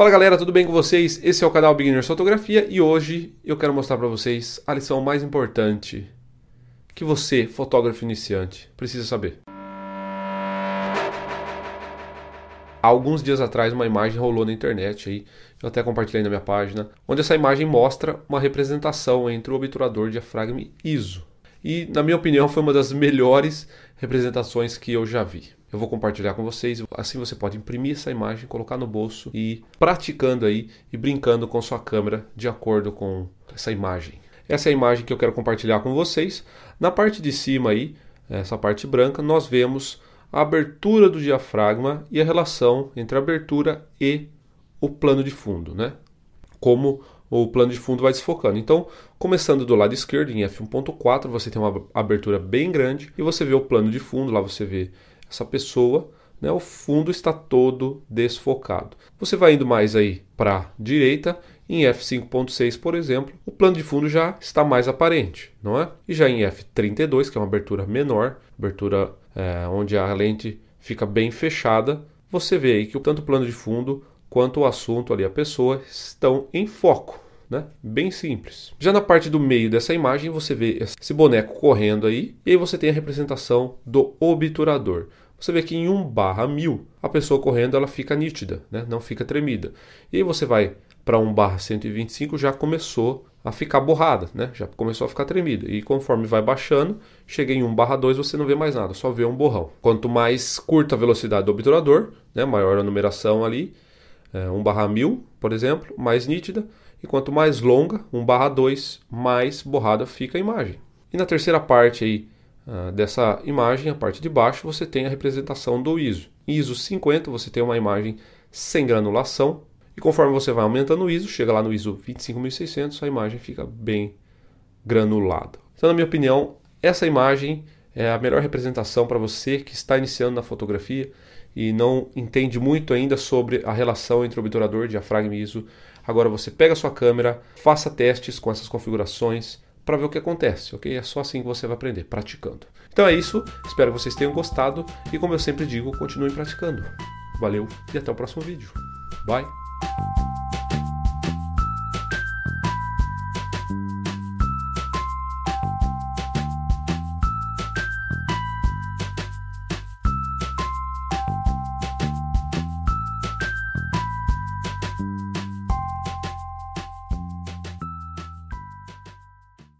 Fala galera, tudo bem com vocês? Esse é o canal Beginners Fotografia e hoje eu quero mostrar para vocês a lição mais importante que você, fotógrafo iniciante, precisa saber. Há alguns dias atrás uma imagem rolou na internet aí, eu até compartilhei na minha página, onde essa imagem mostra uma representação entre o obturador diafragma ISO. E na minha opinião foi uma das melhores representações que eu já vi. Eu vou compartilhar com vocês. Assim você pode imprimir essa imagem, colocar no bolso e ir praticando aí e brincando com sua câmera de acordo com essa imagem. Essa é a imagem que eu quero compartilhar com vocês. Na parte de cima aí, essa parte branca, nós vemos a abertura do diafragma e a relação entre a abertura e o plano de fundo, né? Como o plano de fundo vai desfocando. Então, começando do lado esquerdo, em f1.4, você tem uma abertura bem grande e você vê o plano de fundo, lá você vê essa pessoa, né, o fundo está todo desfocado. Você vai indo mais aí para a direita, em f5.6, por exemplo, o plano de fundo já está mais aparente, não é? E já em f32, que é uma abertura menor, abertura é, onde a lente fica bem fechada, você vê aí que tanto o plano de fundo quanto o assunto ali, a pessoa, estão em foco. Né? Bem simples. Já na parte do meio dessa imagem você vê esse boneco correndo aí e aí você tem a representação do obturador. Você vê que em 1 barra 1000 a pessoa correndo ela fica nítida, né? não fica tremida. E aí você vai para 1 barra 125 já começou a ficar borrada, né? já começou a ficar tremida. E conforme vai baixando, chega em 1 barra 2 você não vê mais nada, só vê um borrão. Quanto mais curta a velocidade do obturador, né? maior a numeração ali, é, 1 barra 1000, por exemplo, mais nítida. E quanto mais longa, 1 barra 2, mais borrada fica a imagem. E na terceira parte aí, uh, dessa imagem, a parte de baixo, você tem a representação do ISO. Em ISO 50 você tem uma imagem sem granulação. E conforme você vai aumentando o ISO, chega lá no ISO 25600, a imagem fica bem granulada. Então, na minha opinião, essa imagem é a melhor representação para você que está iniciando na fotografia e não entende muito ainda sobre a relação entre obturador, diafragma e ISO. Agora você pega a sua câmera, faça testes com essas configurações para ver o que acontece, ok? É só assim que você vai aprender, praticando. Então é isso, espero que vocês tenham gostado e como eu sempre digo, continuem praticando. Valeu e até o próximo vídeo. Bye!